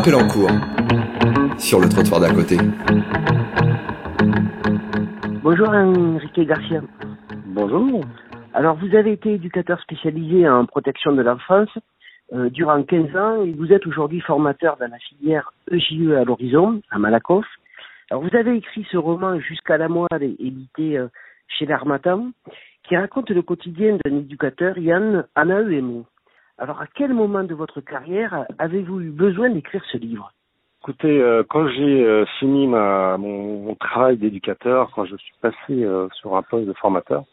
appel en cours sur le trottoir d'à côté. Bonjour Enrique Garcia. Bonjour. Alors vous avez été éducateur spécialisé en protection de l'enfance euh, durant 15 ans et vous êtes aujourd'hui formateur dans la filière EJE à l'horizon, à Malakoff. Alors vous avez écrit ce roman Jusqu'à la moelle édité euh, chez l'Armatan qui raconte le quotidien d'un éducateur, Yann Anaeuemo. Alors à quel moment de votre carrière avez-vous eu besoin d'écrire ce livre? Écoutez, euh, quand j'ai euh, fini ma, mon, travail d'éducateur, quand je suis passé euh, sur un poste de formateur,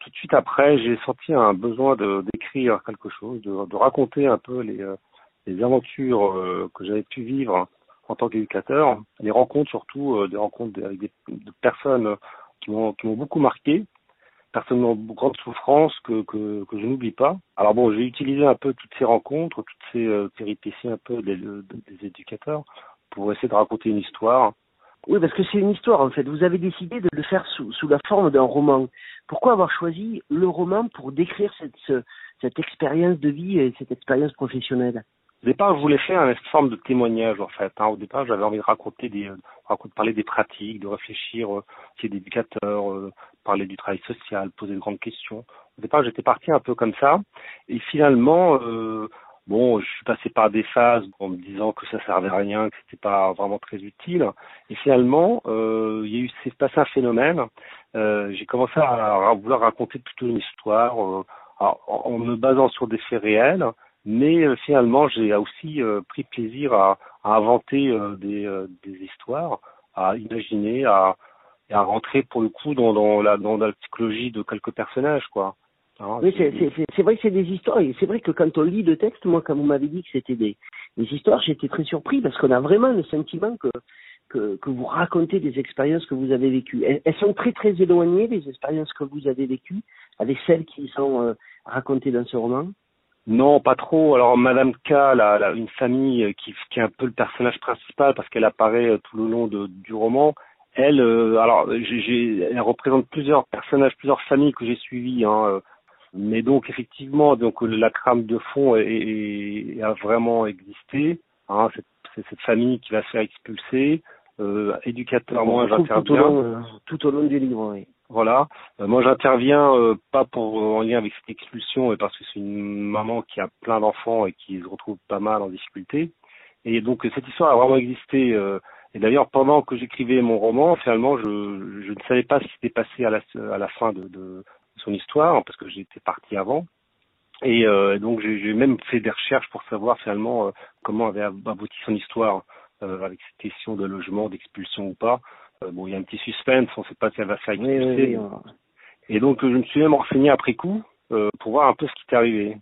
tout de suite après, j'ai senti un besoin d'écrire quelque chose, de, raconter un peu les, aventures que j'avais pu vivre en tant qu'éducateur, les rencontres surtout, des rencontres avec des, de personnes qui m'ont beaucoup marqué, personnes en grande souffrance que que, que je n'oublie pas. Alors bon, j'ai utilisé un peu toutes ces rencontres, toutes ces péripéties un peu des, des éducateurs pour essayer de raconter une histoire. Oui, parce que c'est une histoire en fait. Vous avez décidé de le faire sous, sous la forme d'un roman. Pourquoi avoir choisi le roman pour décrire cette, ce, cette expérience de vie et cette expérience professionnelle? Au départ, je voulais faire une forme de témoignage en fait. Hein. Au départ, j'avais envie de raconter des, raconter, parler des pratiques, de réfléchir, euh, qui est d'éducateur, euh, parler du travail social, poser de grandes questions. Au départ, j'étais parti un peu comme ça, et finalement, euh, Bon, je suis passé par des phases en me disant que ça servait à rien, que c'était pas vraiment très utile. Et finalement, euh, il y passé un phénomène. Euh, j'ai commencé à, vouloir raconter plutôt une histoire euh, en, me basant sur des faits réels, mais euh, finalement, j'ai aussi euh, pris plaisir à, à inventer euh, des, des, histoires, à imaginer, à, à rentrer pour le coup dans, dans, la, dans la psychologie de quelques personnages, quoi. Ah, oui, c'est vrai que c'est des histoires. Et c'est vrai que quand on lit le texte, moi, quand vous m'avez dit que c'était des, des histoires, j'étais très surpris parce qu'on a vraiment le sentiment que, que, que vous racontez des expériences que vous avez vécues. Elles, elles, sont très très éloignées des expériences que vous avez vécues avec celles qui sont euh, racontées dans ce roman. Non, pas trop. Alors Madame K, la, la, une famille qui, qui est un peu le personnage principal parce qu'elle apparaît euh, tout le long de, du roman. Elle, euh, alors, j'ai, elle représente plusieurs personnages, plusieurs familles que j'ai suivies. Hein, mais donc effectivement, donc la trame de fond est, est, a vraiment existé. Hein, c'est cette famille qui va se faire expulser. Euh, éducateur, j'interviens tout, au long, euh, tout au long du livre. Oui. Voilà. Euh, moi j'interviens euh, pas pour en lien avec cette expulsion, mais parce que c'est une maman qui a plein d'enfants et qui se retrouve pas mal en difficulté. Et donc cette histoire a vraiment existé. Euh, et d'ailleurs, pendant que j'écrivais mon roman, finalement, je, je ne savais pas ce qui s'était passé à la, à la fin de, de, son histoire parce que j'étais parti avant. Et euh, donc j'ai même fait des recherches pour savoir finalement euh, comment avait abouti son histoire euh, avec cette question de logement, d'expulsion ou pas. Euh, bon, il y a un petit suspense, on ne sait pas si elle va faire expulser. Oui, oui, et donc je me suis même renseigné après coup euh, pour voir un peu ce qui était arrivé.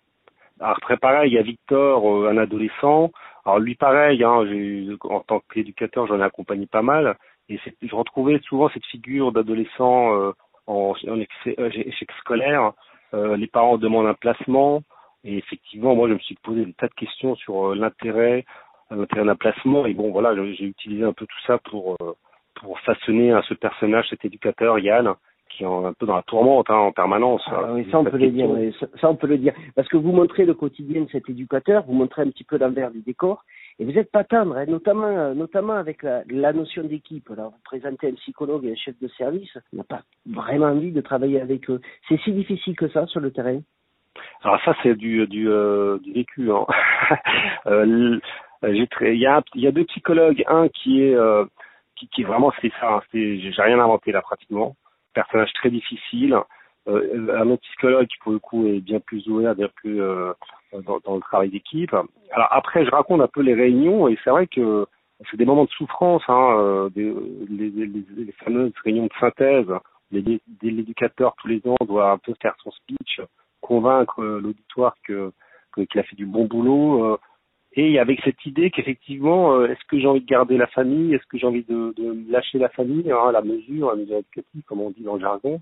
Alors très pareil, il y a Victor, euh, un adolescent. Alors lui pareil, hein, en tant qu'éducateur, j'en ai accompagné pas mal. Et je retrouvais souvent cette figure d'adolescent en, en euh, échec scolaire, euh, les parents demandent un placement, et effectivement, moi, je me suis posé des tas de questions sur euh, l'intérêt, l'intérêt d'un placement, et bon, voilà, j'ai utilisé un peu tout ça pour pour façonner à ce personnage, cet éducateur Yann, qui est un peu dans la tourmente hein, en permanence. Ah, oui, ça on peut le dire, oui, ça, ça, on peut le dire, parce que vous montrez le quotidien de cet éducateur, vous montrez un petit peu l'envers du décor, et vous n'êtes pas tendre, hein, notamment, euh, notamment avec la, la notion d'équipe. Alors, vous présentez un psychologue et un chef de service, on n'a pas vraiment envie de travailler avec eux. C'est si difficile que ça sur le terrain? Alors ça, c'est du, du, euh, du vécu. Hein. euh, il y a il y a deux psychologues, un qui est euh, qui, qui vraiment c'est ça, hein, j'ai rien inventé là pratiquement, personnage très difficile. Euh, un psychologue qui pour le coup est bien plus ouvert, bien plus euh, dans, le travail d'équipe. Alors après, je raconte un peu les réunions et c'est vrai que c'est des moments de souffrance, hein, euh, des, les, les, les, fameuses réunions de synthèse. L'éducateur tous les ans doit un peu faire son speech, convaincre l'auditoire que qu'il a fait du bon boulot. Et avec cette idée qu'effectivement, est-ce que j'ai envie de garder la famille, est-ce que j'ai envie de, de lâcher la famille, hein, la mesure, la mesure éducative, comme on dit dans le jargon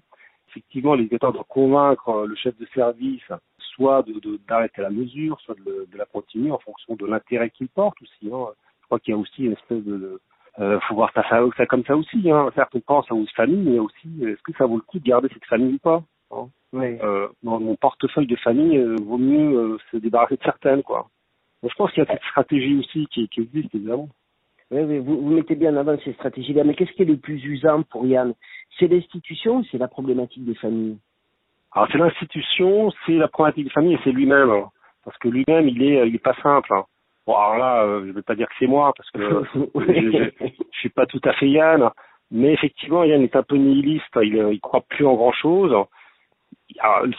effectivement, l'éducateur doit convaincre euh, le chef de service soit d'arrêter de, la mesure, soit de, la continuer en fonction de l'intérêt qu'il porte aussi. Hein. Je crois qu'il y a aussi une espèce de... euh, faut voir ça, comme ça aussi. Hein. Certes, on pense à une famille, mais aussi, est-ce que ça vaut le coup de garder cette famille ou pas hein. oui. euh, Dans mon portefeuille de famille, euh, vaut mieux euh, se débarrasser de certaines, quoi. Je pense qu'il y a cette stratégie aussi qui, qui existe, évidemment. Oui, oui, vous, vous mettez bien en avant ces stratégies-là. Mais qu'est-ce qui est le plus usant pour Yann? C'est l'institution ou c'est la problématique des familles? Alors, c'est l'institution, c'est la problématique des familles et c'est lui-même. hein. Parce que lui-même, il est, il est pas simple. hein. Bon, alors là, euh, je vais pas dire que c'est moi, parce que euh, je, je suis pas tout à fait Yann. Mais effectivement, Yann est un peu nihiliste. Il, il croit plus en grand-chose.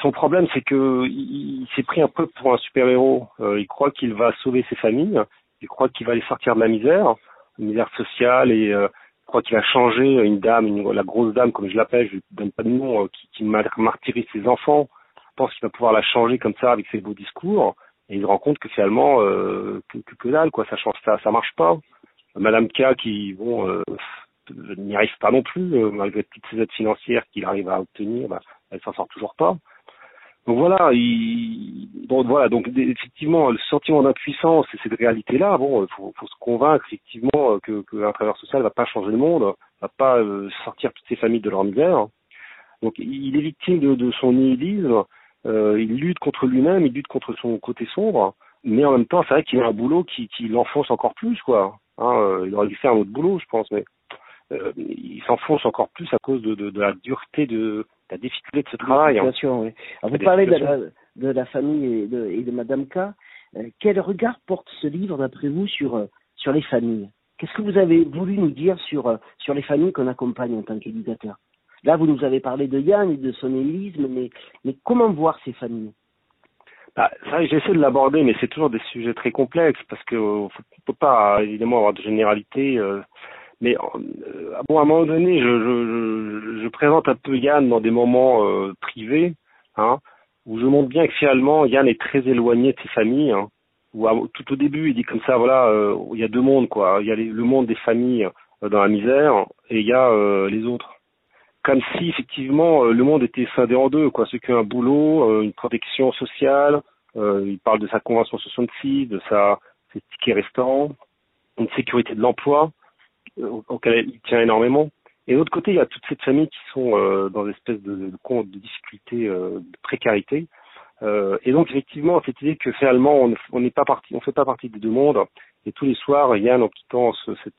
Son problème, c'est que il, il s'est pris un peu pour un super-héros. Euh, il croit qu'il va sauver ses familles. Il croit qu'il va les sortir de la misère, la misère sociale, et euh, il croit qu'il a changé une dame, une, la grosse dame, comme je l'appelle, je ne donne pas de nom, euh, qui, qui mar- martyrise ses enfants. Il pense qu'il va pouvoir la changer comme ça avec ses beaux discours. Et il se rend compte que finalement, que, que, dalle, quoi, ça change, marche pas. Madame K, qui, bon, n'y arrive pas non plus, malgré toutes ces aides financières qu'il arrive à obtenir, bah, elle s'en sort toujours pas. Donc voilà, il, donc voilà, donc effectivement, le sentiment d'impuissance et cette réalité-là, bon, il faut, faut se convaincre effectivement euh, que, que un travailleur social va pas changer le monde, va pas euh, sortir toutes ces familles de leur misère. Donc il est victime de, son nihilisme, euh, il lutte contre lui-même, il lutte contre son côté sombre, mais en même temps, c'est vrai qu'il a un boulot qui, l'enfonce encore plus, quoi. Hein, euh, il aurait dû faire un autre boulot, je pense, mais euh, il s'enfonce encore plus à cause de, la dureté de la difficulté de ce travail. hein. Oui. Alors, vous parlez de la, situations. de la famille et de, et de Madame K. Euh, quel regard porte ce livre, d'après vous, sur, euh, sur les familles? Qu'est-ce que vous avez voulu nous dire sur, euh, sur les familles qu'on accompagne en tant qu'éducateur? Là, vous nous avez parlé de Yann et de son nihilisme, mais, mais comment voir ces familles? Bah, j'essaie de l'aborder, mais c'est toujours des sujets très complexes parce que euh, faut- on peut pas évidemment avoir de généralité. Mais euh, bon, à un moment donné, je, présente un peu Yann dans des moments euh, privés, hein, où je montre bien que finalement Yann est très éloigné de ses familles. Hein, où tout au début, il dit comme ça, voilà, euh, il y a deux mondes, quoi. Il y a les- le monde des familles dans la misère et il y a les autres comme si effectivement le monde était scindé en deux, quoi. Ceux qui un boulot, une protection sociale, il parle de sa convention 66, de sa ses tickets restaurants, une sécurité de l'emploi auquel il tient énormément. Et de l'autre côté, il y a toute cette famille qui sont euh, dans une espèce de, de, de, de difficulté, euh, de précarité. Euh, et donc effectivement, cette idée que finalement on n'est pas parti, on fait pas partie des deux mondes. Et tous les soirs, Yann, en quittant ce, cette-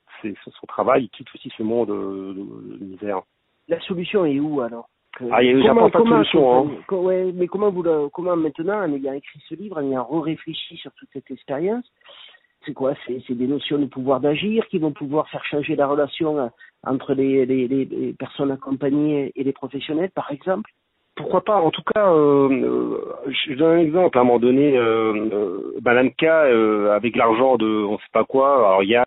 son travail, il quitte aussi ce monde euh, de, misère. La solution est où alors? Ah, il y a- j'apporte pas de solution, hein. ouais, mais comment vous comment maintenant, en ayant écrit ce livre, en ayant réfléchi sur toute cette expérience, c'est quoi C'est des notions de pouvoir d'agir qui vont pouvoir faire changer la relation euh, entre les, personnes accompagnées et les professionnels, par exemple Pourquoi pas En tout cas, euh, je donne un exemple. À un moment donné, euh, euh, K, euh, avec l'argent de on sait pas quoi, alors Yann,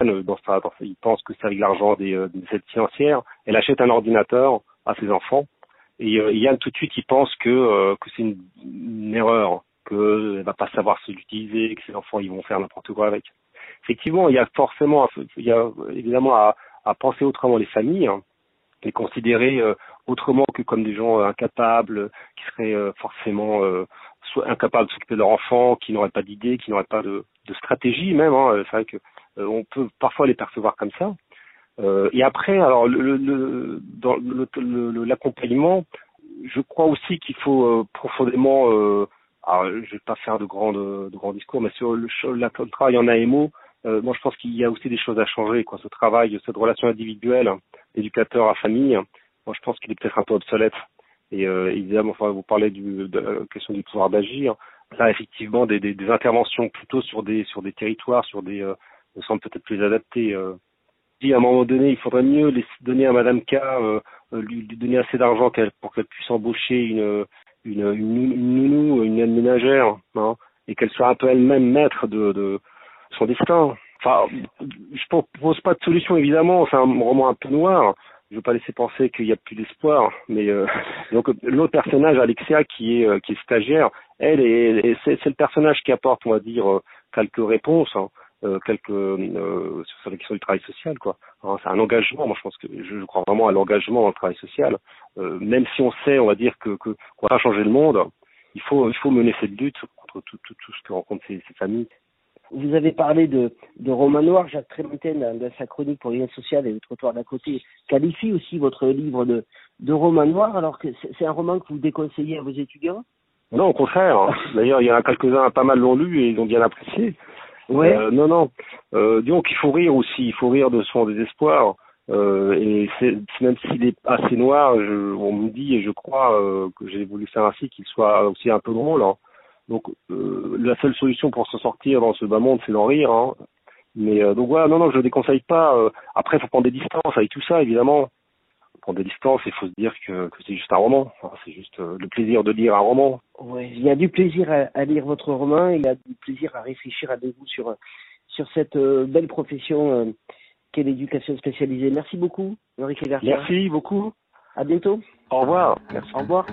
il pense que c'est avec l'argent des, des aides financières, elle achète un ordinateur à ses enfants. Et Yann, tout de suite, il pense que, c'est une, erreur, qu'elle va pas savoir se l'utiliser, que ses enfants ils vont faire n'importe quoi avec. Effectivement, il y a forcément, il y a évidemment à, penser autrement les familles, hein, les considérer euh, autrement que comme des gens euh, incapables, qui seraient euh, forcément soit incapables de s'occuper de leur enfant, qui n'auraient pas d'idées, qui n'auraient pas de, stratégie même. Hein. C'est vrai que on peut parfois les percevoir comme ça. Et après, alors le, le, dans l'accompagnement, je crois aussi qu'il faut profondément. Euh, alors, je vais pas faire de grands discours, mais sur le, le travail en AMO, euh, moi je pense qu'il y a aussi des choses à changer. Quoi, ce travail, cette relation individuelle, d'éducateur à famille, moi je pense qu'il est peut-être un peu obsolète. Et euh, évidemment, enfin, vous parlez du, de la question du pouvoir d'agir. Là, effectivement, des, des, interventions plutôt sur des sur des territoires, sur des euh, me semblent peut-être plus adaptées. Dit à un moment donné, il faudrait mieux laisser, donner à Madame K, lui, lui donner assez d'argent qu'elle, pour qu'elle puisse embaucher une, une, une, une nounou, une aide ménagère, hein, et qu'elle soit un peu elle-même maître de, de son destin. Enfin, je propose pas de solution évidemment, c'est un roman un peu noir. Je veux pas laisser penser qu'il y a plus d'espoir, mais euh, donc l'autre personnage, Alexia, qui est euh, qui est stagiaire, elle est, est- c'est, le personnage qui apporte, on va dire, euh, quelques réponses. hein euh, quelques euh, sur la question du travail social quoi. Alors, c'est un engagement. Moi, je pense que je, crois vraiment à l'engagement dans le travail social. Euh, même si on sait, on va dire que qu'on va changer le monde, il faut il faut mener cette lutte contre tout tout, tout ce que rencontrent ces, ces familles. Vous avez parlé de, de roman noir, Jacques Trémontaine, dans, sa chronique pour Lien Social et le trottoir d'à côté, qualifie aussi votre livre de, de roman noir, alors que c'est c'est un roman que vous déconseillez à vos étudiants? Non, au contraire. D'ailleurs, il y en a quelques-uns pas mal l'ont lu et ils ont bien apprécié. Ouais. Euh, non, non. Euh, disons qu'il faut rire aussi. Il faut rire de son désespoir. Euh, et c'est même s'il est assez noir, je, on me dit et je crois euh, que j'ai voulu faire ainsi qu'il soit aussi un peu drôle. Hein. Donc euh, la seule solution pour se sortir dans ce bas monde, c'est d'en rire. Hein. Mais euh, donc voilà, non, non, je ne déconseille pas. Euh, après, il faut prendre des distances avec tout ça, évidemment. Prendre des distances, il faut se dire que, que c'est juste un roman. Enfin, c'est juste le plaisir de lire un roman. Ouais, il y a du plaisir à, à lire votre roman, il y a du plaisir à réfléchir avec vous sur sur cette belle profession qu'est l'éducation spécialisée. Merci beaucoup, Garcia. Merci beaucoup. À bientôt. Au revoir. Merci. Au revoir.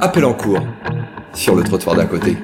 Appel en cours sur le trottoir d'à côté.